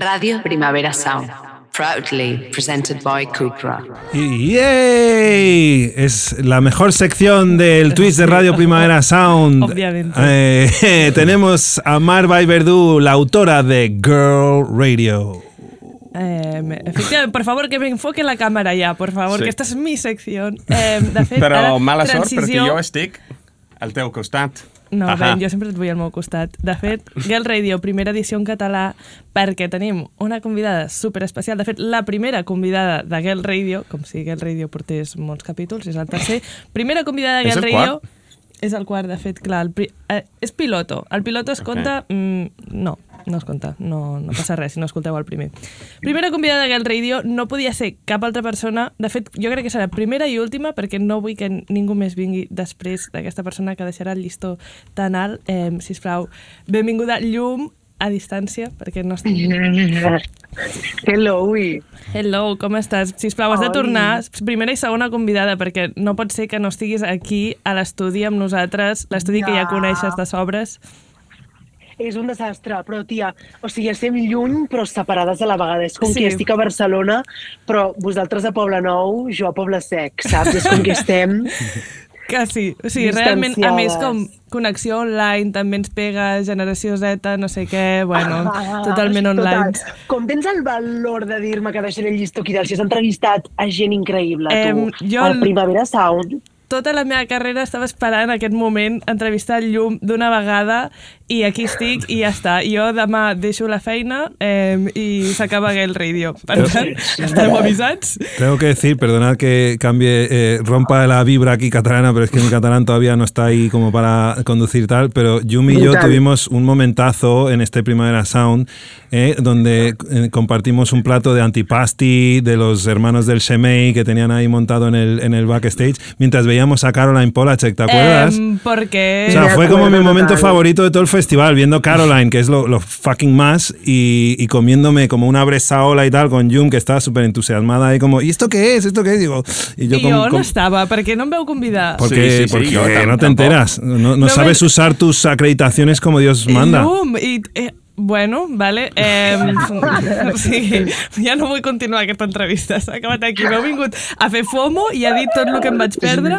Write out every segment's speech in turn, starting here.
Radio Primavera Sound, proudly presented by Cupra. ¡Yay! Es la mejor sección del Twitch de Radio Primavera Sound. Obviamente. Eh, tenemos a Marva Verdú, la autora de Girl Radio. Eh, efectivament, por favor, que me enfoque la càmera ja, por favor, Sí. que esta és mi secció. Eh, de fet, Però ara, mala sort, perquè transició- jo estic al teu costat. No, Ahà. ben, jo sempre et vull al meu costat. De fet, Girl Radio, primera edició en català, perquè tenim una convidada super especial. De fet, la primera convidada de Girl Radio, com si Girl Radio portés molts capítols, és el tercer. Primera convidada de Girl Radio... quart? És el quart, de fet, clar. El pri... eh, és piloto. El piloto es Ok. compta... Mm, no, no es compta. No, no passa res si no escolteu el primer. Primera convidada Girl Radio no podia ser cap altra persona. De fet, jo crec que serà primera i última perquè no vull que ningú més vingui després d'aquesta persona que deixarà el llistó tan alt. Eh, sisplau, benvinguda Llum a distància, perquè no estic... Hello, ui. Hello, com estàs? Sisplau, has de tornar primera i segona convidada, perquè no pot ser que no estiguis aquí a l'estudi amb nosaltres, l'estudi que ja Ja. coneixes de sobres. És un desastre, però, tia, o sigui, estem lluny però separades a la vegada. És com Sí. sí. que estic a Barcelona, però vosaltres a Poble Nou, jo a Poble Sec, saps? És com que estem... Que sí, o sigui, realment, a més, com connexió online, també ens pega generació Z, no sé què, bueno, totalment online. Total. Com tens el valor de dir-me que deixaré el llistó aquí dalt si has entrevistat a gent increïble, tu? Em, jo- Al Primavera Sound. Tota la meva carrera estava esperant aquest moment, entrevistar el Llum d'una vegada, i aquí estic, i ja està. Jo demà deixo la feina eh, i s'acaba el radio. Per tant, estareu avisats? Tengo que decir, perdonad que cambie, eh, rompa la vibra aquí catalana, pero es que mi catalán todavía no está ahí como para conducir tal, pero Yumi y yo tuvimos un momentazo en este Primavera Sound, eh, donde eh, compartimos un plato de antipasti de los hermanos del Shemei que tenían ahí montado en el, en el backstage, mientras veíamos a Caroline Polachek, ¿te acuerdas? Em, perquè... O sea, fue como mi momento favorito de todo el festival, viendo Caroline, que es lo, lo fucking más, y, y comiéndome como una bresaola y tal con Yum, que estaba súper entusiasmada ahí como, ¿y esto qué es? ¿Esto qué es? Digo, y yo I como... jo no como- estava, perquè no em veu convidar. porque, Sí, sí, sí, porque no te enteras, no, no No sabes me- usar tus acreditaciones como Dios manda. Llum, i... Eh, bueno, vale. Eh, o sigui, ja no vull continuar aquesta entrevista. S'ha acabat aquí. M'heu vingut a fer FOMO i a dir tot el que em vaig perdre.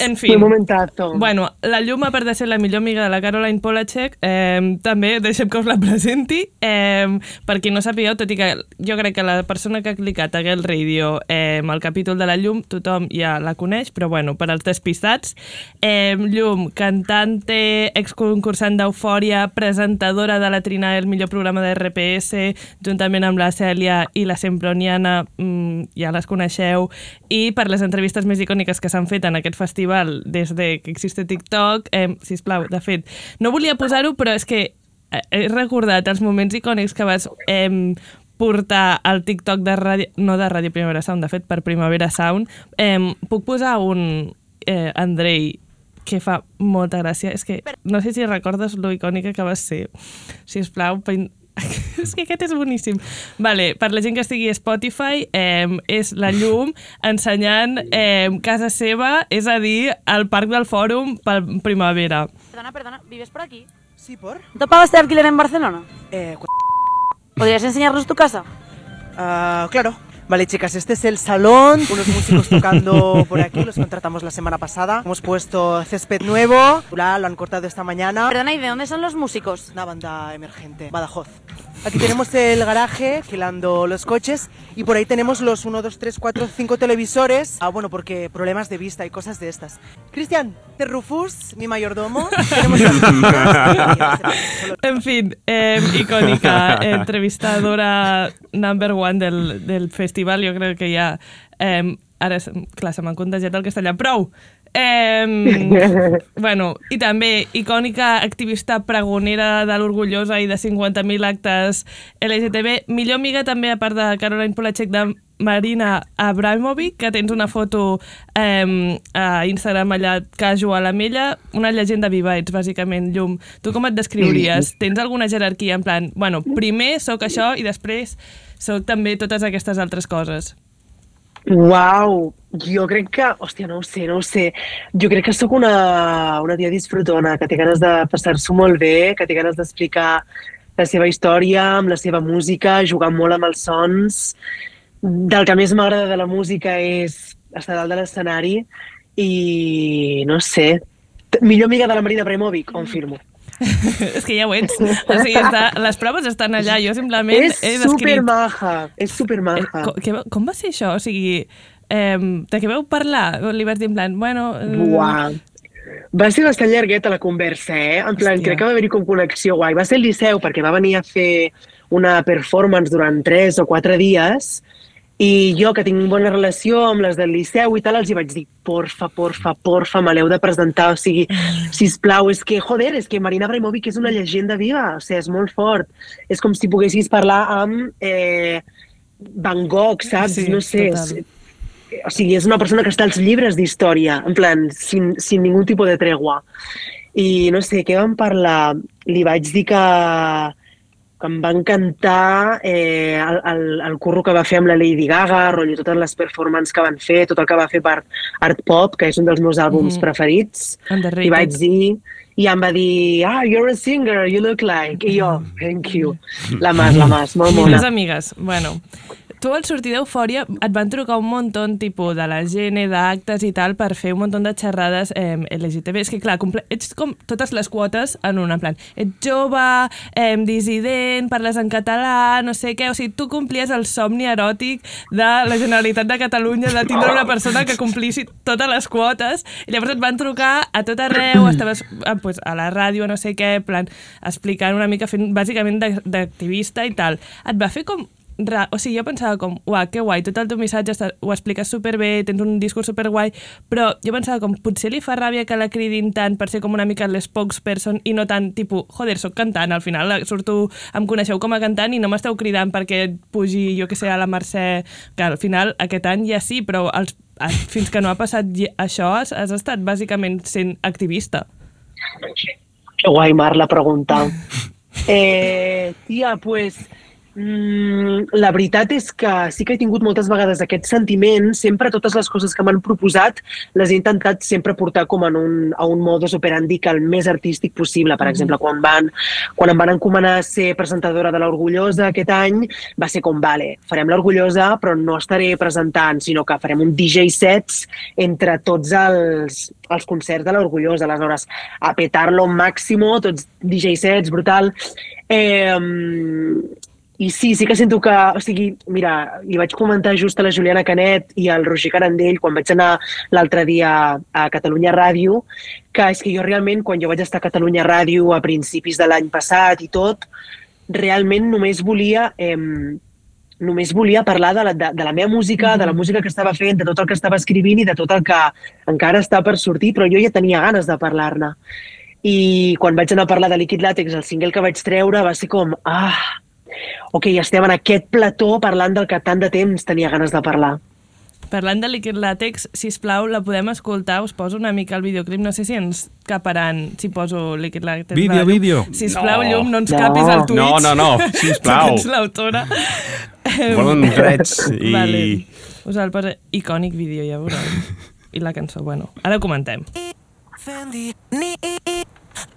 En fi. Bueno, la Llum, a part de ser la millor amiga de la Caroline Polachek, eh, també deixem que us la presenti. Eh, per qui no sapigueu, tot i que jo crec que la persona que ha clicat a Girl Radio eh, el capítol de la Llum, tothom ja la coneix, però bueno, per als despistats, eh, Llum, cantante, exconcursant d'Eufòria, presentadora de la Trina, el millor programa de RPS, juntament amb la Cèlia i la Semproniana, mm, ja les coneixeu, i per les entrevistes més icòniques que s'han fet en aquest festival des de que existe TikTok, eh, sisplau, de fet, no volia posar-ho, però és que eh, he recordat els moments icònics que vas eh, portar al TikTok de ràdio, no de Ràdio Primavera Sound, de fet per Primavera Sound, eh, puc posar un eh, Andrei que fa molta gràcia. És que no sé si recordes lo icònica que vas ser. Si us plau, és que aquest és boníssim. Vale, per la gent que estigui a Spotify, eh, és la llum ensenyant eh, casa seva, és a dir, al Parc del Fòrum per primavera. Perdona, perdona, ¿vives por aquí? Sí, por. ¿No pagaste alquiler en Barcelona? Eh, ¿Podrías enseñarnos tu casa? ah, claro. Vale, chicas, este es el salón. Unos músicos tocando por aquí, los contratamos la semana pasada. Hemos puesto césped nuevo. Lo han cortado esta mañana. Perdona, ¿y de dónde son los músicos? Una banda emergente, Badajoz. Aquí tenemos el garaje, alquilando los coches. Y por ahí tenemos los 1, 2, 3, 4, 5 televisores. Ah, bueno, porque problemas de vista y cosas de estas. Cristian, de Rufus, mi mayordomo. Tenemos En fin, eh, icònica, entrevistadora number one del, del festival, jo crec que ja... Eh, ara, s- clar, se m'han contagiat el castellà. Prou! Eh, bueno, i també icònica activista pregonera de l'Orgullosa i de 50.000 actes LGTB. Millor amiga també, a part de Caroline Polachek, de Marina Abramovic, que tens una foto eh, a Instagram allà casual amb ella, una llegenda viva ets, bàsicament, Llum. Tu com et descriuries? Tens alguna jerarquia en plan, bueno, primer sóc això i després sóc també totes aquestes altres coses? Uau, jo crec que, hòstia, no ho sé, no ho sé. Jo crec que sóc una, una tia disfrutona, que té ganes de passar-s'ho molt bé, que té ganes d'explicar la seva història, amb la seva música, jugant molt amb els sons. Del que més m'agrada de la música és estar dalt de l'escenari i, no sé, millor amiga de la Marina Abramovic, confirmo. és que ja ho ets. O sigui, està, les proves estan allà. Jo simplement És he descrit... supermaja, és Eh, supermaja. com, que, com va ser això? O sigui, eh, de què veu parlar? Li vas dir en plan, bueno... eh, Buah. Va ser bastant llargueta la conversa, eh? En plan, Hòstia. crec que va haver-hi com connexió guai. Va ser al Liceu, perquè va venir a fer una performance durant 3 o 4 dies i jo, que tinc bona relació amb les del Liceu i tal, els hi vaig dir, porfa, porfa, porfa, me l'heu de presentar, o sigui, sisplau, és que, joder, és que Marina Abramovic és una llegenda viva, o sigui, és molt fort. És com si poguessis parlar amb eh, Van Gogh, saps? Sí, no sé, total. O sigui, és una persona que està als llibres d'història, en plan, sin, sin ningú tipus de tregua. I no sé, què vam parlar? Li vaig dir que, que em va encantar eh, el, el, el curro que va fer amb la Lady Gaga, rotllo totes les performances que van fer, tot el que va fer per Art Pop, que és un dels meus àlbums Mhm. preferits. Underrated. I vaig dir, i em va dir, ah, you're a singer, you look like. I jo, thank you. La Mas, la Mas, molt mona. amigues. Bueno, tu al sortir d'Eufòria et van trucar un munt tipus de la gent, d'actes i tal, per fer un munt de xerrades eh, LGTB. És que, clar, ets com totes les quotes en una, en plan, ets jove, eh, dissident, parles en català, no sé què, o sigui, tu complies el somni eròtic de la Generalitat de Catalunya de tindre una persona que complissi totes les quotes, i llavors et van trucar a tot arreu, estaves eh, pues, a la ràdio, no sé què, plan, explicant una mica, fent bàsicament d'activista i tal. Et va fer com ra... O sigui, jo pensava com, uah, que guai, tot el teu missatge està... ho expliques superbé, tens un discurs superguai, però jo pensava com, potser li fa ràbia que la cridin tant per ser com una mica l'spokesperson i no tant, tipus, joder, sóc cantant, al final surto, em coneixeu com a cantant i no m'esteu cridant perquè pugi, jo que sé, a la Mercè, que al final aquest any ja sí, però els, fins que no ha passat això has, has estat bàsicament sent activista. Que guai, Mar, la pregunta. Eh, tia, pues, mm, la veritat és que sí que he tingut moltes vegades aquest sentiment. Sempre totes les coses que m'han proposat les he intentat sempre portar com en un, a un modus operandi que el més artístic possible. Per exemple, quan, van, quan em van encomanar ser presentadora de l'Orgullosa aquest any, va ser com, vale, farem l'Orgullosa, però no estaré presentant, sinó que farem un DJ sets entre tots els, els concerts de l'Orgullosa. Aleshores, a petar-lo al màximo, tots DJ sets, brutal. Eh, i sí, sí que sento que... O sigui, mira, li vaig comentar just a la Juliana Canet i al Roger Carandell quan vaig anar l'altre dia a Catalunya Ràdio, que és que jo realment, quan jo vaig estar a Catalunya Ràdio a principis de l'any passat i tot, realment només volia... Eh, només volia parlar de la, de, de la meva música, de la música que estava fent, de tot el que estava escrivint i de tot el que encara està per sortir, però jo ja tenia ganes de parlar-ne. I quan vaig anar a parlar de Liquid Latex, el single que vaig treure va ser com, ah, ok, estem en aquest plató parlant del que tant de temps tenia ganes de parlar. Parlant de Liquid Latex, si plau, la podem escoltar, us poso una mica el videoclip, no sé si ens caparan si poso Liquid Latex. Vídeo, vídeo. Si plau, No. llum, no ens No. capis al Twitch. No, no, no, sisplau. Tu que ets l'autora. Volen drets i... Vale. Us el posa icònic vídeo, ja veureu. I la cançó, bueno, ara ho comentem. Fendi, ni,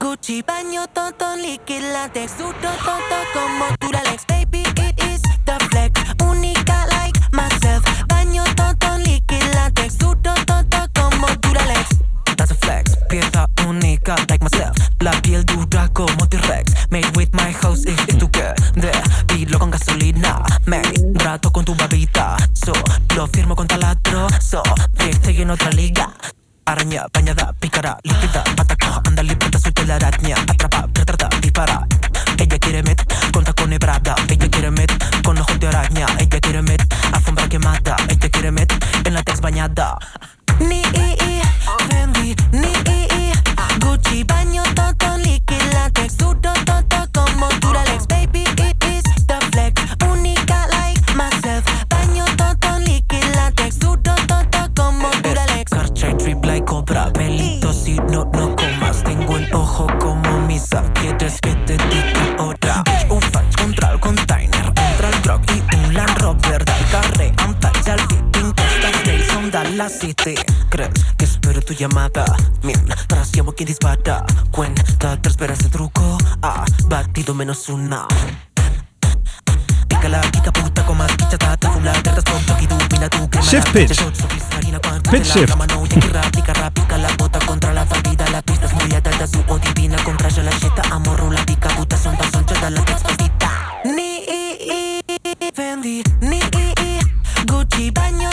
Gucci, baño, tonto, liquid, latex, su, to, to, to, como Duralex, baby, it is the flex, única like myself, baño, tonto, liquid, latex, su, to, to, to, como Duralex. That's a flex, pieza única like myself, la piel dura como T-Rex, made with my house is, is to get there, pilo con gasolina, me rato con tu babita, so, lo firmo con taladro, so, estoy en otra liga. Araña, bañada, pícara, líquida, ataca, la araña, atrapa, retrata, dispara. Ella quiere met, con tacones brada, ella quiere met, con ojos de araña, ella quiere met, alfombra quemada, ella quiere met, en la tex bañada. Ni, tengo el ojo como misa, quieres que te diga otra. Ufa, contra el container, entra el y un Land Rover, del carre, antes al Pinterest, Station, Dallas City. ¿Crees que es verdad? tu llamada Mientras llamo quien dispara Cuenta, te esperas el truco Ha batido menos una Shift pitch. Pitch shift. Ni ni Gucci, baño,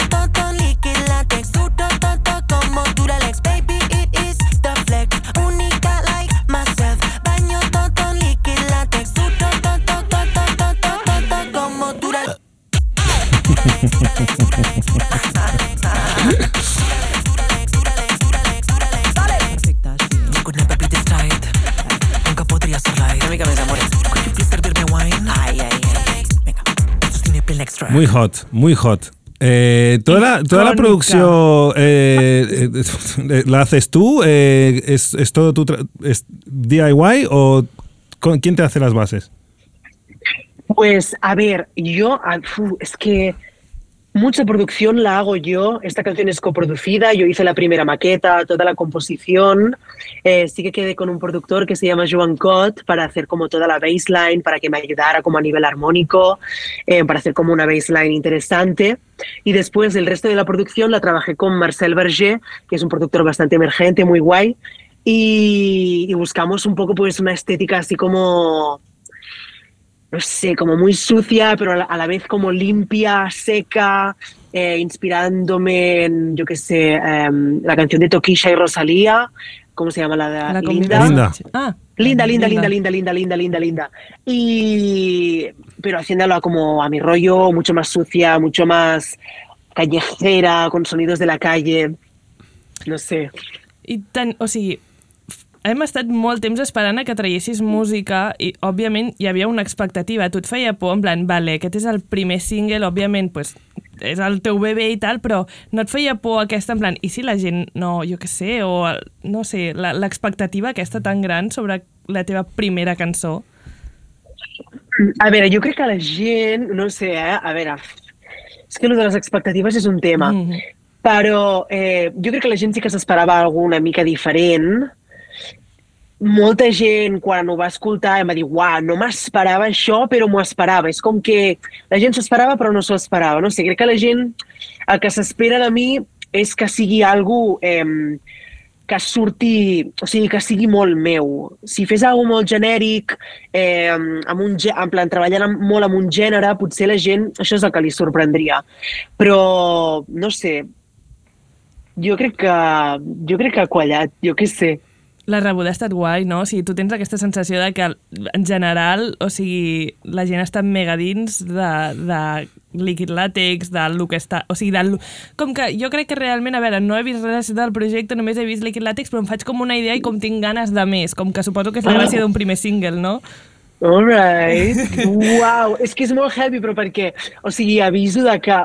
Muy hot, muy hot. Eh, toda la, toda la producción eh, eh, la haces tú, eh, es, es todo tu es DIY o con- quién te hace las bases? Pues, a ver, yo, ah, es que mucha producción la hago yo. Esta canción es coproducida, yo hice la primera maqueta, toda la composición. Eh, sí que quedé con un productor que se llama Joan Cot para hacer como toda la baseline, para que me ayudara como a nivel armónico, eh, para hacer como una baseline interesante. Y después el resto de la producción la trabajé con Marcel Berger, que es un productor bastante emergente, muy guay. Y, y buscamos un poco pues una estética así como no sé, como muy sucia, pero a la, vez como limpia, seca, eh, inspirándome en, yo qué sé, em, la canción de Tokisha y Rosalía, ¿cómo se llama la de La Linda? Linda. Ah, Linda, linda, linda, linda, linda, linda, linda, linda. Y, pero haciéndola como a mi rollo, mucho más sucia, mucho más callejera, con sonidos de la calle. No sé. I ten, o f- hem estat molt temps esperant a que traiessis música i, òbviament, hi havia una expectativa. Tu et feia por, en plan, vale, aquest és el primer single, òbviament, pues, és el teu bebè i tal, però no et feia por aquesta, en plan, i si la gent no, jo què sé, o no sé, la- l'expectativa aquesta tan gran sobre la teva primera cançó? A veure, jo crec que la gent, no sé, eh? A veure, és que el de les expectatives és un tema. Mhm. Però eh, jo crec que la gent sí que s'esperava alguna mica diferent. Molta gent, quan ho va escoltar, em va dir uau, no m'esperava això, però m'ho esperava. És com que la gent s'esperava, però no s'ho esperava. No sé, crec que la gent, el que s'espera de mi és que sigui algú eh, que surti, o sigui, que sigui molt meu. Si fes alguna molt genèric, eh, amb un, en plan, treballant amb, molt amb un gènere, potser la gent, això és el que li sorprendria. Però, no sé, jo crec que, jo crec que ha quallat, jo què sé. La rebuda ha estat guai, no? O sigui, tu tens aquesta sensació de que, en general, o sigui, la gent està mega dins de, de líquid làtex, del que està... O sigui, del, com que jo crec que realment, a veure, no he vist res del projecte, només he vist líquid làtex, però em faig com una idea i com tinc ganes de més, com que suposo que és la gràcia d'un primer single, no? All right. Uau, és que és molt heavy, però perquè, o sigui, aviso de que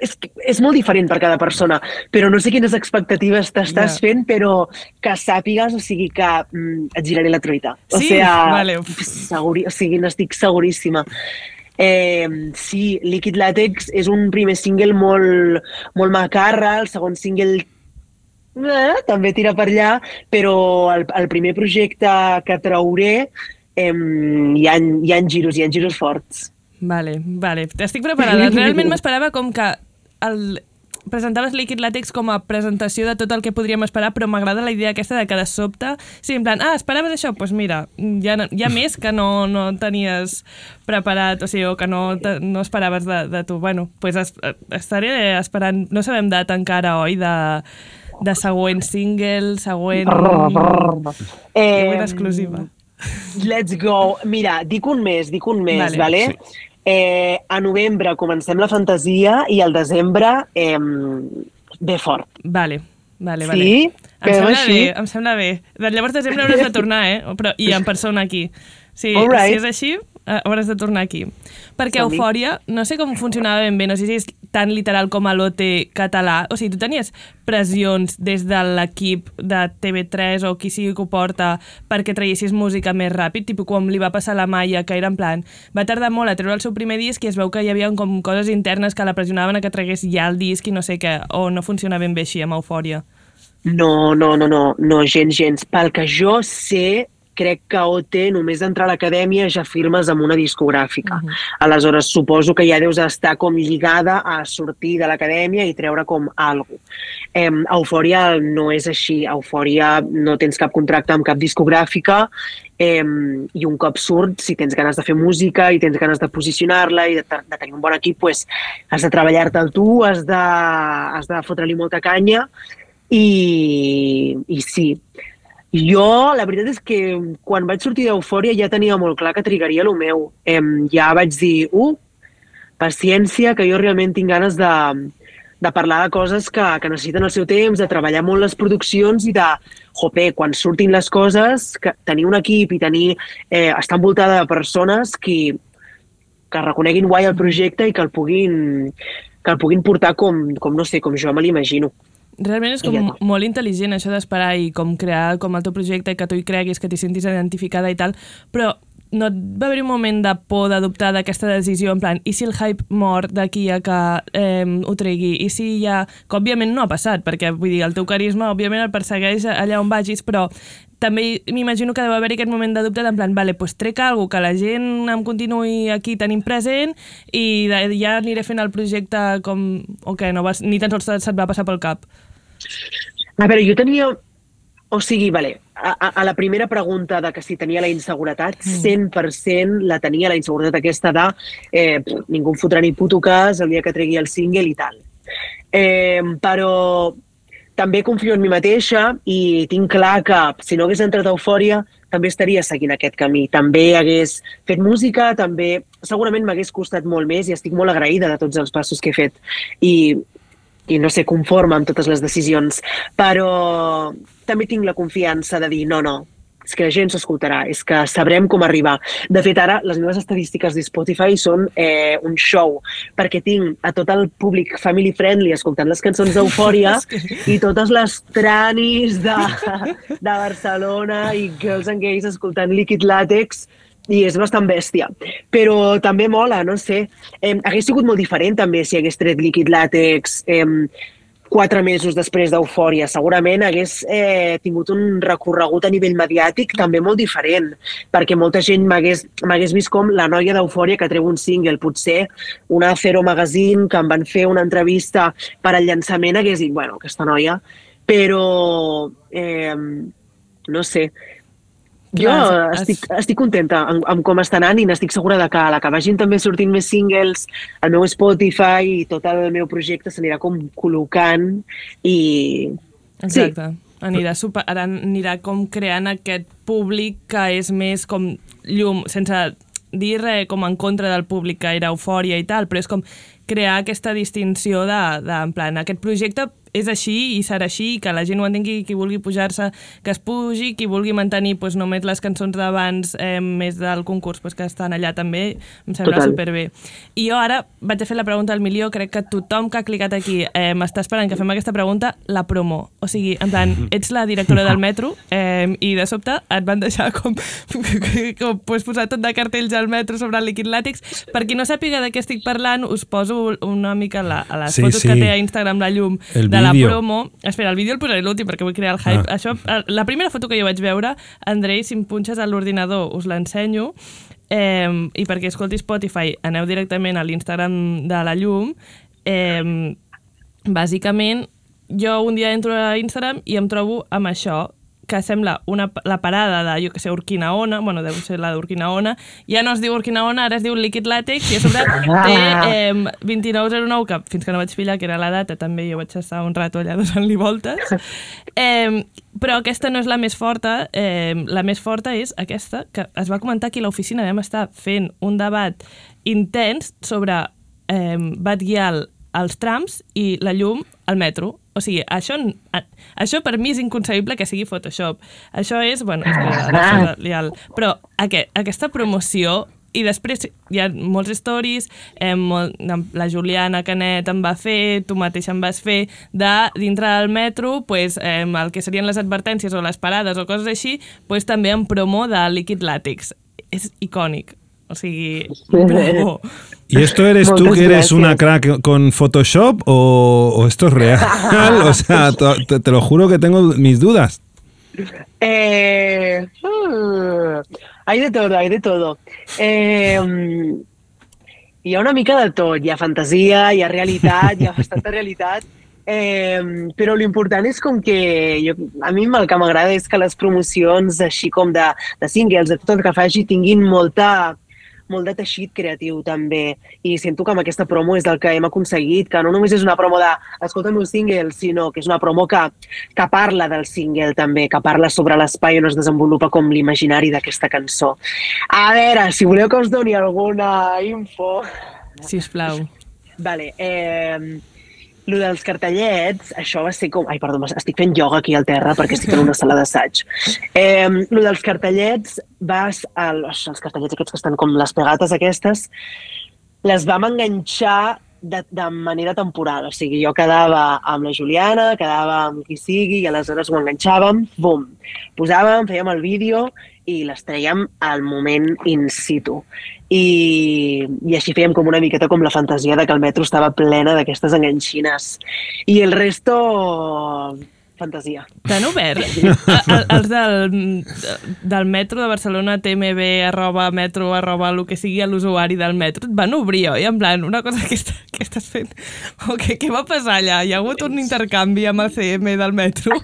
és, és molt diferent per cada persona, però no sé quines expectatives t'estàs Ja. fent, però que sàpigues, o sigui, que mm, et giraré la truita. O Sí? sigui, Vale. seguri, o sigui, n'estic seguríssima. Eh, sí, Liquid Latex és un primer single molt, molt macarra, el segon single eh, també tira per allà, però el, el primer projecte que trauré eh, hi, ha, hi ha giros, hi ha giros forts. Vale, vale. Estic preparada. Realment m'esperava com que el, presentaves Liquid Latex com a presentació de tot el que podríem esperar, però m'agrada la idea aquesta de que de sobte, sí, en plan, ah, esperaves això? Doncs pues mira, hi ha, hi ha més que no, no tenies preparat, o sigui, o que no, te- no esperaves de, de tu. Bueno, doncs pues es, estaré esperant, no sabem data encara, oi, de, de següent single, següent... següent exclusiva. Let's go. Mira, dic un mes, dic un mes, Vale. vale? Sí. Eh, a novembre comencem la fantasia i al desembre eh, ve fort. Vale, vale, vale. Sí? Em Quedem sembla així? bé, em sembla bé. Llavors de desembre hauràs de tornar, eh? Però, I en persona aquí. Sí, right. si és així, hauràs de tornar aquí. Perquè. Eufòria, no sé com funcionava ben bé, no sé si és tan literal com a l'OT català. O sigui, tu tenies pressions des de l'equip de TV3 o qui sigui que ho porta perquè traiessis música més ràpid, tipus com li va passar a la Maia, que era en plan, va tardar molt a treure el seu primer disc i es veu que hi havia com coses internes que la pressionaven a que tragués ja el disc i no sé què, o no funciona ben bé així amb Eufòria. No, no, no, no, no, gens, gens. Pel que jo sé, crec que OT, només d'entrar a l'acadèmia, ja firmes amb una discogràfica. Uh -huh. Aleshores, suposo que ja deus estar com lligada a sortir de l'acadèmia i treure com algo. Eh, Eufòria no és així. Eufòria no tens cap contracte amb cap discogràfica eh, i un cop surt, si tens ganes de fer música i tens ganes de posicionar-la i de, de tenir un bon equip, pues, has de treballar-te'l tu, has de, has de fotre-li molta canya i, i sí, jo, la veritat és que quan vaig sortir d'Eufòria ja tenia molt clar que trigaria el meu. Em, ja vaig dir, uh, paciència, que jo realment tinc ganes de, de parlar de coses que, que necessiten el seu temps, de treballar molt les produccions i de, jope, quan surtin les coses, que tenir un equip i tenir, eh, estar envoltada de persones que, que reconeguin guai el projecte i que el puguin, que el puguin portar com, com no sé, com jo me l'imagino. Realment és com ja molt intel·ligent això d'esperar i com crear com el teu projecte i que tu hi creguis, que t'hi sentis identificada i tal, però no et va haver un moment de por d'adoptar d'aquesta decisió, en plan, i si el hype mor d'aquí a que eh, ho tregui? I si ja... Que òbviament no ha passat, perquè vull dir, el teu carisma òbviament el persegueix allà on vagis, però també m'imagino que deu haver aquest moment de dubte en plan, vale, pues trec alguna que la gent em continuï aquí tenint present i ja aniré fent el projecte com... o que no vas, ni tan sols se't va passar pel cap. A veure, jo tenia... O sigui, vale, a, a- la primera pregunta de que si tenia la inseguretat, 100% la tenia la inseguretat aquesta de eh, ningú em fotrà ni puto cas el dia que tregui el single i tal. Eh, però també confio en mi mateixa i tinc clar que si no hagués entrat a Eufòria també estaria seguint aquest camí. També hagués fet música, també segurament m'hagués costat molt més i estic molt agraïda de tots els passos que he fet. I i no sé, conforme amb totes les decisions, però també tinc la confiança de dir no, no, és que la gent s'escoltarà, és que sabrem com arribar. De fet, ara les meves estadístiques de Spotify són eh, un show, perquè tinc a tot el públic family friendly escoltant les cançons d'Eufòria i totes les tranis de, de Barcelona i girls and gays escoltant Liquid Latex i és bastant bèstia. Però també mola, no sé. Eh, hagués sigut molt diferent també si hagués tret líquid làtex eh, quatre mesos després d'Eufòria. Segurament hagués eh, tingut un recorregut a nivell mediàtic també molt diferent, perquè molta gent m'hagués vist com la noia d'Eufòria que treu un single. Potser una Zero Magazine que em van fer una entrevista per al llançament hagués dit, bueno, aquesta noia... Però, eh, no sé, jo Clar, has- estic, estic contenta amb, amb com està anant i n'estic segura de que a la que vagin també sortint més singles, el meu Spotify i tot el meu projecte s'anirà com col·locant i... Exacte. Anirà, super, anirà com creant aquest públic que és més com llum, sense dir res com en contra del públic que era eufòria i tal, però és com crear aquesta distinció de, de en plan, aquest projecte és així i serà així, i que la gent ho entengui, qui vulgui pujar-se, que es pugi, qui vulgui mantenir pues, només les cançons d'abans eh, més del concurs pues, que estan allà també, em sembla Total. superbé. I jo ara vaig a fer la pregunta al milió, crec que tothom que ha clicat aquí eh, m'està esperant que fem aquesta pregunta, la promo. O sigui, en plan, ets la directora del metro eh, i de sobte et van deixar com, com pues, posar tot de cartells al metro sobre el líquid làtex. Per qui no sàpiga de què estic parlant, us poso una mica la, a les Sí, fotos sí. que té a Instagram la llum El de la promo. Espera, el vídeo el posaré l'últim perquè vull crear el hype. Ah. Això, la primera foto que jo vaig veure, Andrei, si em punxes a l'ordinador us l'ensenyo, eh, i perquè escolti Spotify aneu directament a l'Instagram de la llum, eh, bàsicament jo un dia entro a Instagram i em trobo amb això que sembla una, la parada de, jo que sé, Urquinaona, bueno, deu ser la d'Urquinaona, ja no es diu Urquinaona, ara es diu Liquid Latex, i a sobre té eh, 2909, que fins que no vaig pillar, que era la data, també jo vaig estar un rato allà donant-li voltes. Eh, però aquesta no és la més forta, eh, la més forta és aquesta, que es va comentar aquí a l'oficina, vam estar fent un debat intens sobre eh, Batguial als trams i la llum al metro. O sigui, això, això per mi és inconcebible que sigui Photoshop. Això és, bueno, és que de liar. Però aquest, aquesta promoció i després hi ha molts stories, eh, molt, la Juliana Canet em va fer, tu mateix em vas fer, de dintre del metro, pues, eh, el que serien les advertències o les parades o coses així, pues, també en promo de líquid làtex. És icònic. O sigui, bravo. ¿Y esto eres tú Muchas que eres una gracias. crack con Photoshop o, o esto es real? o sea, te, te lo juro que tengo mis dudas. Eh, uh, hay de todo, hay de todo. Eh, hi ha una mica de tot. Hi ha fantasia, hi ha realitat, hi ha bastanta realitat. Eh, però l'important és com que jo, a mi el que m'agrada és que les promocions així com de, de singles, de tot el que faci, tinguin molta, molt de teixit creatiu també i sento que amb aquesta promo és el que hem aconseguit, que no només és una promo de escolta el meu single, sinó que és una promo que, que parla del single també, que parla sobre l'espai on es desenvolupa com l'imaginari d'aquesta cançó. A veure, si voleu que us doni alguna info... Sisplau. Vale, eh, lo dels cartellets, això va ser com... Ai, perdó, estic fent ioga aquí al terra perquè estic en una sala d'assaig. Eh, lo dels cartellets, vas al, els cartellets aquests que estan com les pegates aquestes, les vam enganxar de, de manera temporal. O sigui, jo quedava amb la Juliana, quedava amb qui sigui, i aleshores ho enganxàvem, bum, posàvem, fèiem el vídeo i les traiem al moment in situ. I, I així fèiem com una miqueta com la fantasia de que el metro estava plena d'aquestes enganxines. I el resto, fantasia. T'han obert? Els del, del metro de Barcelona, tmb, arroba metro, arroba el que sigui l'usuari del metro, et van obrir, oi? En plan, una cosa que, està, que estàs fent... O què, què va passar allà? Hi ha hagut un intercanvi amb el CM del metro?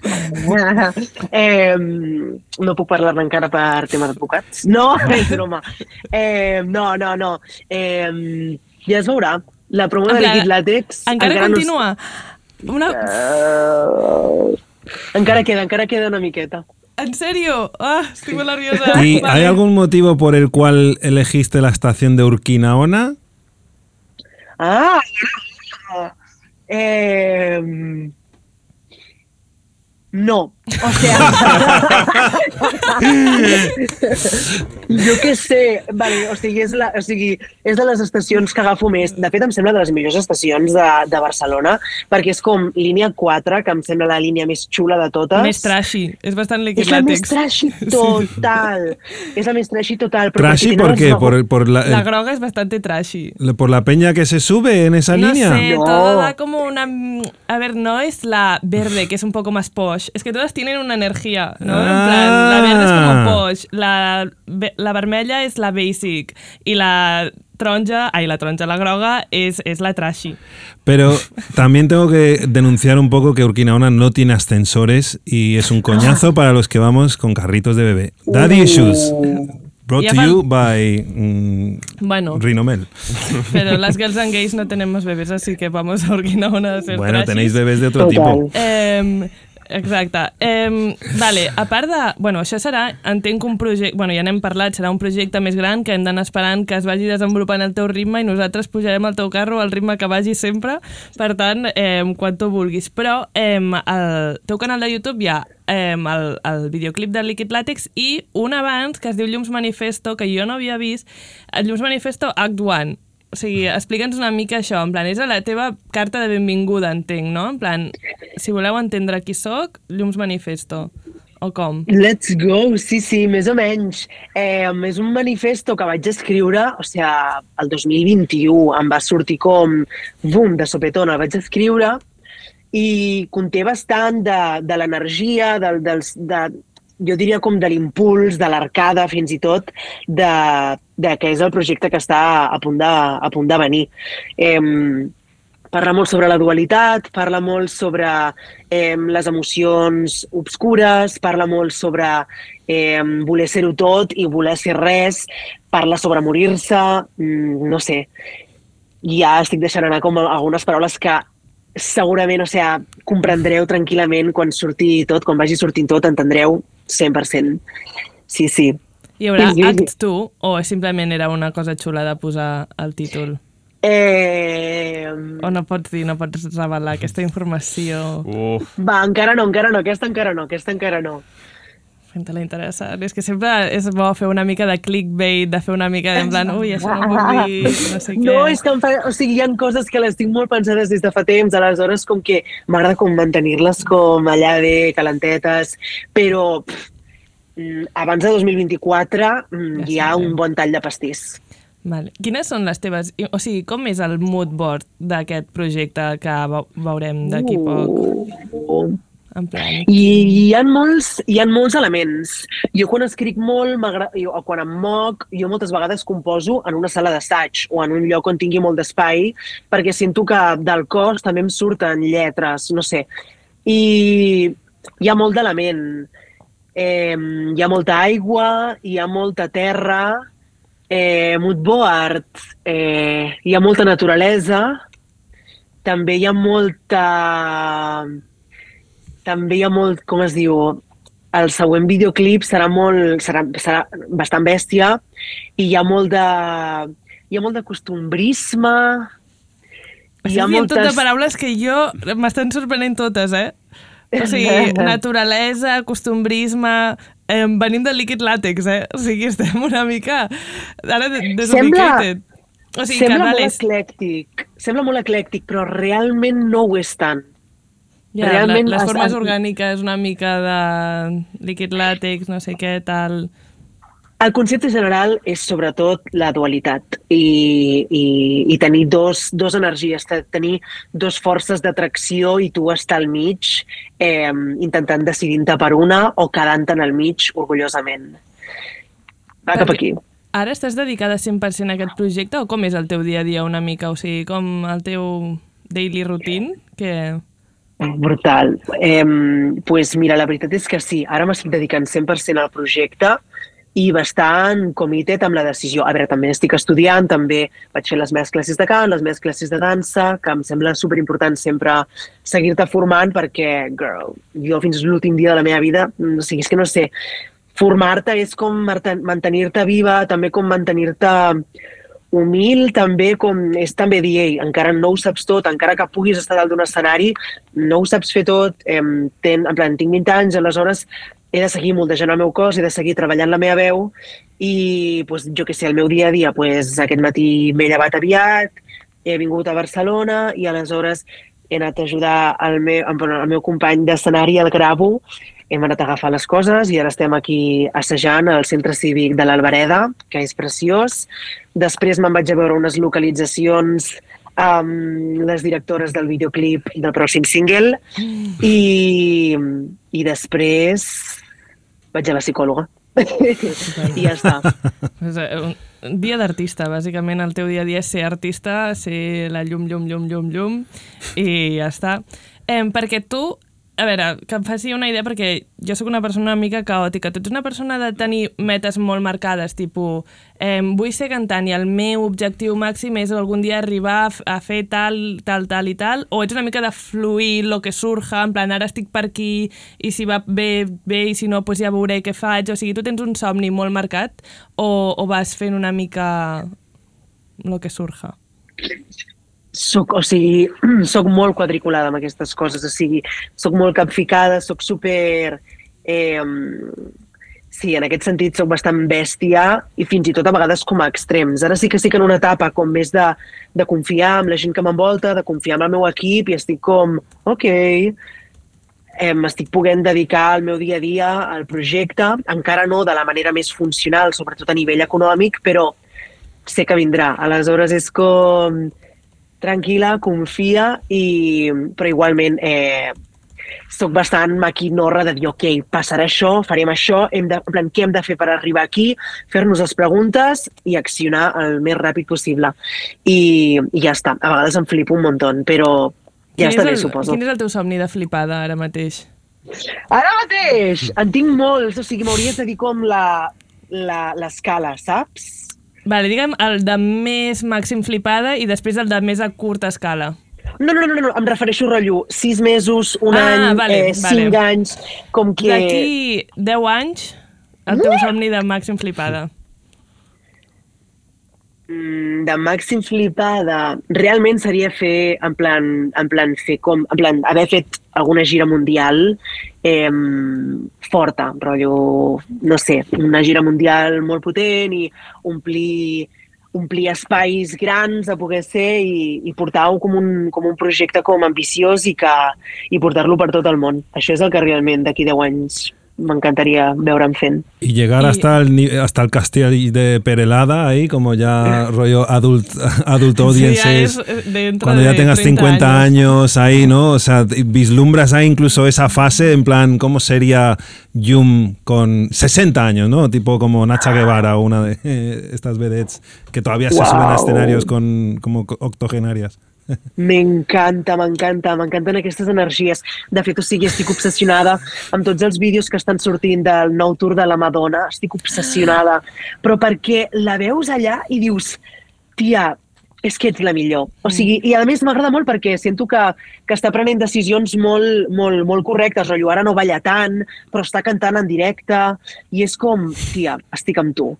eh, no puc parlar-ne encara per tema d'advocats. No, és broma. Eh, no, no, no. Eh, ja es veurà. La promo de plan, Liquid Látex... Encara, no es- continua? Una... Eh, encara queda, encara queda una miqueta. ¿En serio? Ah, estoy muy nerviosa. ¿Y Vale. hay algún motivo por el cual elegiste la estación de Urquinaona? Ah, eh, no. O sea, jo què sé, vale, o sigui, és, la, o sigui, és de les estacions que agafo més. De fet, em sembla de les millors estacions de, de Barcelona, perquè és com línia 4, que em sembla la línia més xula de totes. Més trashy. És bastant liquid és la més trashy total. És la més trashy total. però ¿Trashy perquè por tenen qué? els ¿Por, el- por la, La groga es bastante trashy. ¿Por la peña que se sube en esa no línea? sé, No. todo da como una... A ver, no es la verde, que es un poco más posh. Es que todas tienen una energía, ¿no? En plan, la verde es Ah. como posh, la, la vermella es la basic y la taronja, ay, la taronja, la groga es, es la trashy. Pero también tengo que denunciar un poco que Urquinaona no tiene ascensores y es un coñazo para los que vamos con carritos de bebé. Daddy Issues. Brought to you by mm, Bueno, Rinomel. pero las girls and gays no tenemos bebés, así que vamos a Urquinaona a ser Bueno, trashy. tenéis bebés de otro Total. tipo. Eh, exacte. Eh, vale, a part de... Bueno, això serà, entenc un projecte... Bueno, ja n'hem parlat, serà un projecte més gran que hem d'anar esperant que es vagi desenvolupant al teu ritme i nosaltres pujarem al teu carro al ritme que vagi sempre. Per tant, eh, quan tu vulguis. Però eh, al teu canal de YouTube hi ha eh, el, el videoclip de Liquid Latex i un abans que es diu Llums Manifesto, que jo no havia vist, el Llums Manifesto Act 1. O sigui, explica'ns una mica això, en plan, és la teva carta de benvinguda, entenc, no? En plan, si voleu entendre qui sóc, Llums Manifesto. O com? Let's go, sí, sí, més o menys. Eh, és un manifesto que vaig escriure, o sigui, el 2021 em va sortir com, bum, de sopetón, el vaig escriure i conté bastant de, de l'energia, del, dels, de, jo diria com de l'impuls, de l'arcada fins i tot, de, de què és el projecte que està a punt de, a punt de venir. Eh, parla molt sobre la dualitat, parla molt sobre eh, les emocions obscures, parla molt sobre eh, voler ser-ho tot i voler ser res, parla sobre morir-se, mm, no sé. Ja estic deixant anar com algunes paraules que segurament, o sigui, comprendreu tranquil·lament quan surti tot, quan vagi sortint tot, entendreu 100%. Sí, sí. Hi haurà Sí. Act 2 o simplement era una cosa xula de posar el títol? Eh, O no pots dir, no pots revelar aquesta informació? Uf, va, encara no, encara no, aquesta encara no, aquesta encara no. Fent-te-la interessant. És que sempre és bo fer una mica de clickbait, de fer una mica de, en plan, ui, això no puc dir, no sé què. No, és que em fa... O sigui, hi ha coses que les tinc molt pensades des de fa temps, aleshores com que m'agrada com mantenir-les com allà de calentetes, però pff, mm, abans de 2024 mm, Ja hi ha un bon tall de pastís. Vale. Quines són les teves... O sigui, com és el mood board d'aquest projecte que veu- veurem d'aquí poc? Uh, En plan... I hi ha molts, hi ha molts elements. Jo quan escric molt, jo, o quan em moc, jo moltes vegades composo en una sala d'assaig o en un lloc on tingui molt d'espai, perquè sento que del cos també em surten lletres, no sé. I hi ha molt d'element. Eh, hi ha molta aigua, hi ha molta terra, eh, mood board, eh, hi ha molta naturalesa, també hi ha molta també hi ha molt, com es diu, el següent videoclip serà molt, serà, serà bastant bèstia i hi ha molt de, hi ha molt de costumbrisme, hi ha dient tot de moltes... paraules que jo m'estan sorprenent totes, eh? O sigui, naturalesa, costumbrisme... Eh, venim del líquid làtex, eh? O sigui, estem una mica... Ara desubicated. O sigui, sembla que molt eclèctic, sembla molt eclèctic, però realment no ho és tant. Ja, realment la, les formes has- orgàniques, una mica de líquid làtex, no sé què, tal... El concepte general és sobretot la dualitat i, i, i tenir dos, dos energies, te- tenir dos forces d'atracció i tu estar al mig eh, intentant decidir-te per una o quedant-te al mig orgullosament. Va cap aquí. Ara estàs dedicada 100% a aquest projecte o com és el teu dia a dia una mica? O sigui, com el teu daily routine? Que... Brutal. Eh, pues mira, la veritat és que sí, ara m'estic dedicant 100% al projecte i bastant committed amb la decisió. A veure, també estic estudiant, també vaig fer les meves classes de cant, les meves classes de dansa, que em sembla superimportant sempre seguir-te formant perquè, girl, jo fins l'últim dia de la meva vida, o sigui, és que no sé, formar-te és com mantenir-te viva, també com mantenir-te humil, també com és també dir, ei, encara no ho saps tot, encara que puguis estar dalt d'un escenari, no ho saps fer tot, em, ten, en plan, tinc 20 anys, aleshores he de seguir moldejant el meu cos, he de seguir treballant la meva veu i, pues, jo que sé, el meu dia a dia, pues, aquest matí m'he llevat aviat, he vingut a Barcelona i aleshores he anat a ajudar el meu, el meu company d'escenari, el Gravo, hem anat a agafar les coses i ara estem aquí assajant al centre cívic de l'Albereda, que és preciós. Després me'n vaig a veure unes localitzacions amb les directores del videoclip del pròxim single i, i després vaig a la psicòloga. I ja està. Eh, un dia d'artista, bàsicament el teu dia a dia és ser artista, ser la llum, llum, llum, llum, llum, i ja està. Eh, perquè tu, a veure, que em faci una idea, perquè jo sóc una persona una mica caòtica. Tu ets una persona de tenir metes molt marcades, tipus, eh, vull ser cantant i el meu objectiu màxim és algun dia arribar a, a fer tal, tal, tal i tal, o ets una mica de fluir lo que surja, en plan, ara estic per aquí i si va bé, bé, i si no, doncs ja veuré què faig. O sigui, tu tens un somni molt marcat o, o vas fent una mica lo que surja? Soc, o sigui, soc molt quadriculada amb aquestes coses, o sigui, soc molt capficada, soc super... Eh, sí, en aquest sentit soc bastant bèstia i fins i tot a vegades com a extrems. Ara sí que sí que en una etapa com més de, de confiar en la gent que m'envolta, de confiar en el meu equip i estic com, ok, eh, m'estic podent dedicar al meu dia a dia, al projecte, encara no de la manera més funcional, sobretot a nivell econòmic, però sé que vindrà. Aleshores és com tranquil·la, confia, i, però igualment eh, soc bastant maquinorra de dir, ok, passarà això, farem això, hem de, en plan, què hem de fer per arribar aquí, fer-nos les preguntes i accionar el més ràpid possible. I, i ja està. A vegades em flipo un munt, però ja Quin està bé, el, suposo. Quin és el teu somni de flipada ara mateix? Ara mateix! En tinc molts, o sigui, m'hauries de dir com la la- l'escala, saps? Vale, digue'm el de més màxim flipada i després el de més a curta escala. No, no, no, no, no em refereixo rotllo. Sis mesos, un Ah, any, vale, eh, cinc vale. anys, com que... D'aquí 10 anys, el teu somni de màxim flipada. Mm, de màxim flipada, realment seria fer, en plan, en plan fer com, en plan, haver fet alguna gira mundial eh, forta, rotllo, no sé, una gira mundial molt potent i omplir, omplir espais grans a poder ser i, i portar-ho com un, com un projecte com ambiciós i, que, i portar-lo per tot el món. Això és el que realment d'aquí 10 anys m'encantaria veure'm fent. Y llegar Y- hasta, el, hasta el castillo de Perelada, ahí como ya rollo adult, adult audiences. Ya eh, cuando ya de tengas 30 50 años. ahí, ¿no? O sea, vislumbras ahí incluso esa fase, en plan, ¿cómo sería Yum con 60 años, ¿no? Tipo como Nacha Guevara o una de eh, estas vedettes que todavía se suben a escenarios con, como octogenarias. M'encanta, m'encanta, m'encanten aquestes energies. De fet, o sigui, estic obsessionada amb tots els vídeos que estan sortint del nou tour de la Madonna, estic obsessionada. Però perquè la veus allà i dius, tia, és que ets la millor. O sigui, i a més m'agrada molt perquè sento que, que està prenent decisions molt, molt, molt correctes. Rotllo, ara no balla tant, però està cantant en directe i és com, tia, estic amb tu.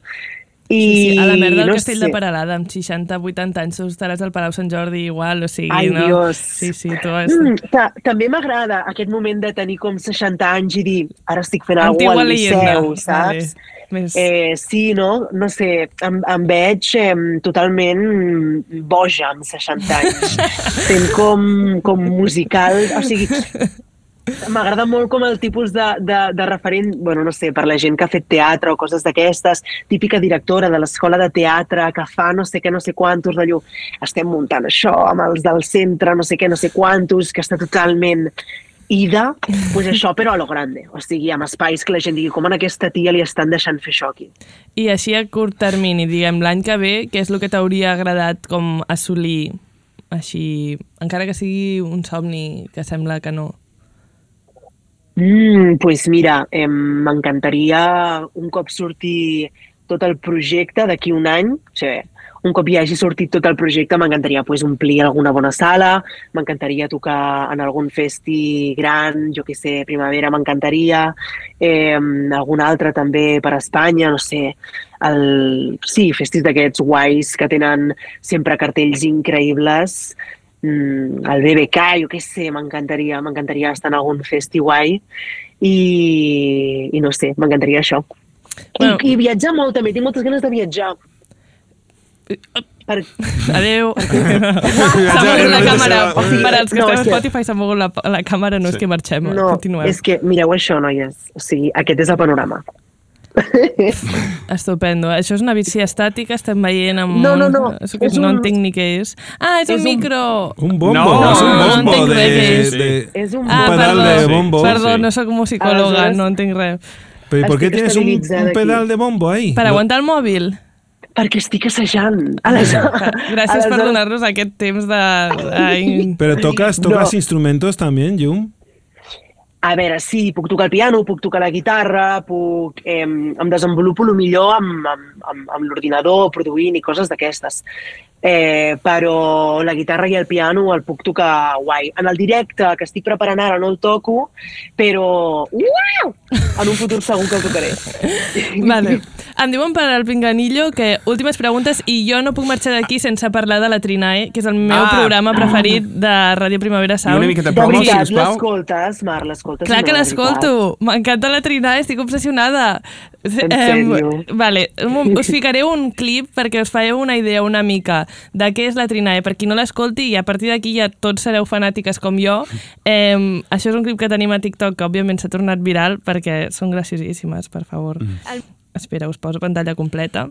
I, Sí, sí, a la merda del no castell sé. de Paralada, amb 60-80 anys, estaràs al Palau Sant Jordi igual, o sigui, Ai, no? Dios. Sí, sí, tu has... Mm, ta també m'agrada aquest moment de tenir com 60 anys i dir, ara estic fent alguna cosa al. Liceu, saps? Vale. Més... Eh, sí, no? No sé, em, em veig eh, totalment boja amb 60 anys. Fent com, com musical, o sigui, M'agrada molt com el tipus de, de, de referent, bueno, no sé, per la gent que ha fet teatre o coses d'aquestes, típica directora de l'escola de teatre que fa no sé què, no sé quantos, d'allò, estem muntant això amb els del centre, no sé què, no sé quantos, que està totalment ida, pues això, però a lo grande. O sigui, amb espais que la gent digui com a aquesta tia li estan deixant fer això aquí. I així a curt termini, diguem, l'any que ve, què és el que t'hauria agradat com assolir així, encara que sigui un somni que sembla que no? Mm, pues mira, m'encantaria un cop surti tot el projecte d'aquí un any, o sigui, un cop hi hagi sortit tot el projecte, m'encantaria pues, omplir alguna bona sala, m'encantaria tocar en algun festi gran, jo que sé, primavera m'encantaria, eh, algun altre també per a Espanya, no sé, el, sí, festis d'aquests guais que tenen sempre cartells increïbles, mm, el BBK, jo què sé, m'encantaria, m'encantaria estar en algun festi guai i, i no sé, m'encantaria això. Bueno. I, I viatjar molt, també, tinc moltes ganes de viatjar. Per... Adéu. S'ha mogut la càmera. O sigui, per als que no, estem a Spotify s'ha mogut la, la càmera, no és que marxem. No, Continuem. és que mireu això, noies. O sigui, aquest és el panorama. Estupendo. Això és una bici estàtica, estem veient amb... No, no, no. Que És no un- entenc ni què és. Ah, és, és un un- micro! Un bombo, No, es un no bombo entenc de, res què és. de- És un Ah, pedal perdó. de bombo. Perdó, Sí. no sóc psicòloga, Aleshores- no entenc res. Pero ¿y por qué Estic tienes un, un pedal de bombo ahí? Per No- aguantar el mòbil? Perquè estic assajant. Aleshores, Gràcies per aleshores- donar-nos aquest temps de... Ai, Pero tocas, tocas No. instrumentos también, Jum. A veure, sí, puc tocar el piano, puc tocar la guitarra, puc, eh, em desenvolupo el millor amb, amb, amb, amb l'ordinador, produint i coses d'aquestes. Eh, però la guitarra i el piano el puc tocar guai. En el directe, que estic preparant ara, no el toco, però uau! en un futur segur que el tocaré. Vale. Em diuen per al Pinganillo que últimes preguntes i jo no puc marxar d'aquí sense parlar de la Trinae, que és el meu Ah. programa preferit de Ràdio Primavera I Sound. una miqueta De promo, veritat, sisplau. l'escoltes, Mar, l'escoltes? Clar que l'escolto. M'encanta la Trinae, estic obsessionada. En sèrio? vale, un- us ficaré un clip perquè us fareu una idea una mica de què és la Trinae, per qui no l'escolti i a partir d'aquí ja tots sereu fanàtiques com jo. Eh, això és un clip que tenim a TikTok que òbviament s'ha tornat viral perquè són graciosíssimes, per favor. Espera, us poso pantalla completa.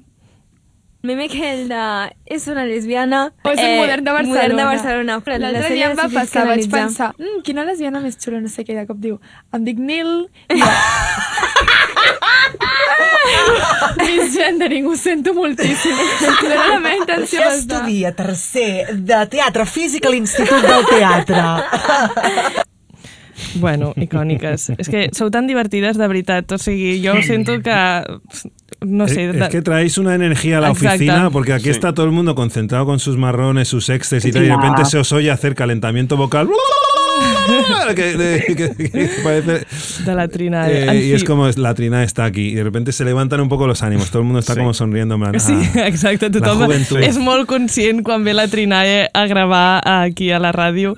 Meme que el de és una lesbiana... O és un modern de Barcelona. Modern de Barcelona. però la L'altre dia em va passar, vaig pensar, mm, quina lesbiana més xula, no sé què, de cop diu, em dic Nil, i jo... Misgendering, ho sento moltíssim. No era la meva intenció. estar. Estudia tercer de teatre físic a l'Institut del Teatre. Bueno, icòniques. És que sou tan divertides, de veritat. O sigui, jo sento que... No sé... Es, es que traéis una energía a la Exacto. oficina porque aquí Sí. está todo el mundo concentrado con sus marrones, sus extes y tal, y de repente se os oye hacer calentamiento vocal. Que, de- que- que parece- de la Trina. eh, en y es como la trina está aquí y de repente se levantan un poco los ánimos, todo el mundo está Sí. como sonriendo. en plan, Sí, "Ah". exacte, la tothom juventud. és molt conscient quan ve la Trinae a gravar aquí a la ràdio.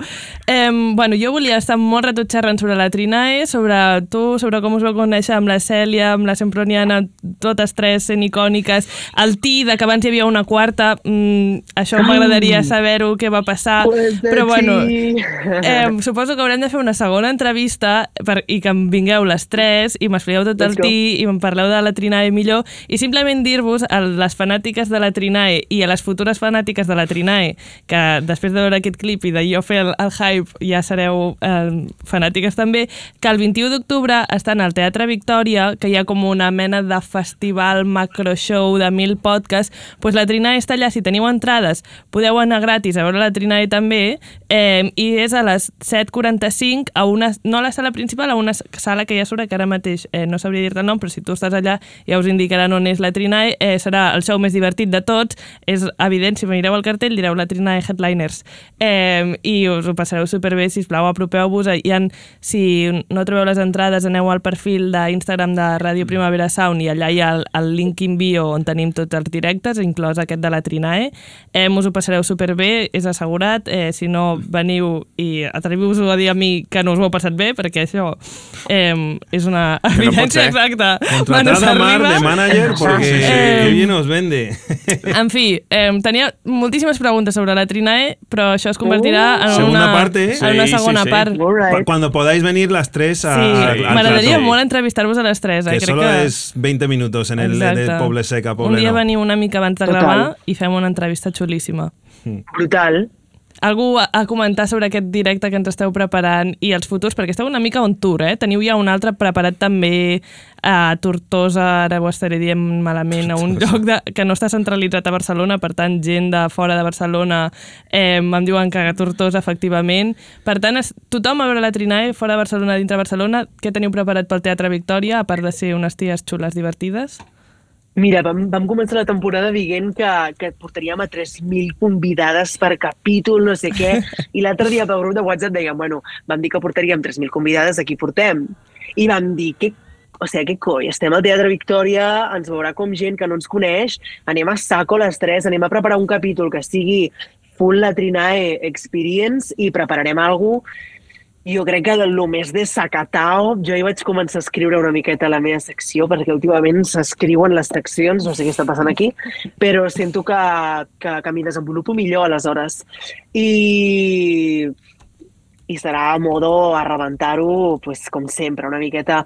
Eh, bueno, jo volia estar molt rato xerrant sobre la Trinae, sobre tu, sobre com us vau conèixer amb la Cèlia, amb la Semproniana, totes tres sent icòniques, el Tida, que abans hi havia una quarta, mm, això m'agradaria saber-ho, què va passar, Pues de però bueno, eh, suposo que haurem de fer una segona entrevista per, i que em vingueu les tres i m'expliqueu tot el tí i em parleu de la Trinae millor i simplement dir-vos a les fanàtiques de la Trinae i a les futures fanàtiques de la Trinae que després de veure aquest clip i de jo fer el, el hype ja sereu eh, fanàtiques també, que el 21 d'octubre estan al Teatre Victòria, que hi ha com una mena de festival macro-show de mil podcasts, doncs la Trinae està allà, si teniu entrades podeu anar gratis a veure la Trinae també, eh, i és a les 7.45 a una, no a la sala principal, a una sala que ja surt que ara mateix eh, no sabria dir-te el nom, però si tu estàs allà ja us indicaran on és la Trinae, eh, serà el show més divertit de tots, és evident, si mireu el cartell direu la Trinae Headliners, eh, i us ho passareu superbé, sisplau, apropeu-vos, hi ha, si no trobeu les entrades, aneu al perfil d'Instagram de Ràdio Primavera Sound i allà hi ha el, el link in bio on tenim tots els directes, inclòs aquest de la Trinae, eh, us ho passareu superbé, és assegurat, eh, si no veniu i atreviu-vos a dir a mi que no us ho heu passat bé, perquè això eh, és una no evidència ser. exacta. Contratad a Mar de manager porque Eh, qué bien nos vende. En fi, eh, tenia moltíssimes preguntes sobre la Trinae, però això es convertirà en Segunda una, parte, eh? en una Sí, sí, segona sí. part. All right. Cuando podáis venir las tres a, Sí, m'agradaria molt entrevistar-vos a les tres. Eh? Que Crec solo que... es 20 minutos en el Exacte. de Poble Seca, Un Poble dia no. veniu una mica abans de Total. gravar i fem una entrevista xulíssima. Brutal. Algú a, a comentar sobre aquest directe que ens esteu preparant i els futurs, perquè esteu una mica on tour, eh? Teniu ja un altre preparat també a Tortosa, ara ho estaré dient malament, a un lloc de, que no està centralitzat a Barcelona, per tant, gent de fora de Barcelona eh, em diuen que a Tortosa, efectivament. Per tant, es, tothom a veure la Trinae, fora de Barcelona, dintre Barcelona, què teniu preparat pel Teatre Victòria, a part de ser unes ties xules divertides? Mira, vam, vam començar la temporada dient que, que portaríem a 3.000 convidades per capítol, no sé què, i l'altre dia pel grup de WhatsApp dèiem, bueno, vam dir que portaríem 3.000 convidades, aquí portem. I vam dir, què, o sigui, què coi, estem al Teatre Victòria, ens veurà com gent que no ens coneix, anem a saco les tres, anem a preparar un capítol que sigui full la Trinae Experience i prepararem alguna cosa jo crec que del més de sacatao, jo hi vaig començar a escriure una miqueta a la meva secció, perquè últimament s'escriuen les seccions, no sé què està passant aquí, però sento que, que, que m'hi desenvolupo millor aleshores. I, i serà a modo a rebentar-ho, pues, com sempre, una miqueta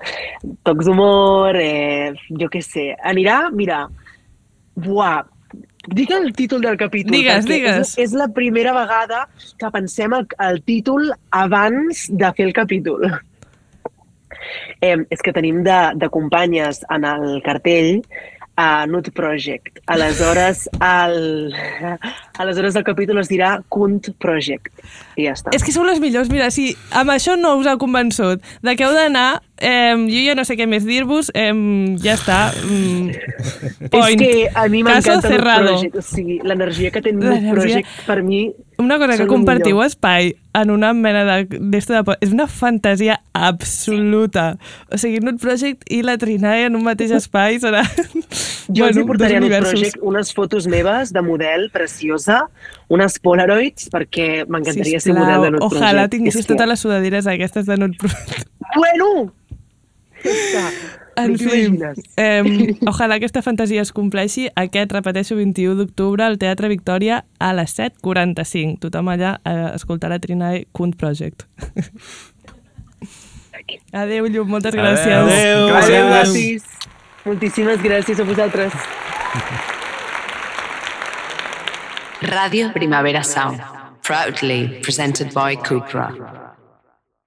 tocs d'humor, eh, jo què sé. Anirà, mira, buah, dic el títol del capítol. Digues, digues. És, és la primera vegada que pensem el, el títol abans de fer el capítol. Eh, és que tenim de, de companyes en el cartell a Nude Project. Aleshores, el, aleshores el capítol es dirà Kunt Project. I ja està. És que sou les millors, mira, si amb això no us ha convençut de que heu d'anar, eh, jo ja no sé què més dir-vos, eh, ja està. Mm, És que a mi m'encanta cerrado. Project. O sigui, l'energia que té L'energia- Project, per mi, Una cosa que el compartiu millor. espai en una mena de... d'esto de... És una fantasia absoluta. O sigui, Nude Project i la Trinae en un mateix espai serà... Jo els hi portaré Nude universos. Project unes fotos meves de model preciosa, unes Polaroids, perquè m'encantaria ser model de Nude Project. Ojalà tinguessis que- totes les sudaderes aquestes de Nude Project. Bueno! Ja. En fi, eh, ojalà aquesta fantasia es compleixi. Aquest, repeteixo, 21 d'octubre al Teatre Victòria a les 7.45. Tothom allà a escoltar la Trinae Kunt Project. Adéu, Llum, moltes gràcies. Adéu. Adéu, Gràcies. guapis. Moltíssimes gràcies a vosaltres. Radio Primavera Sound, proudly presented by Cupra.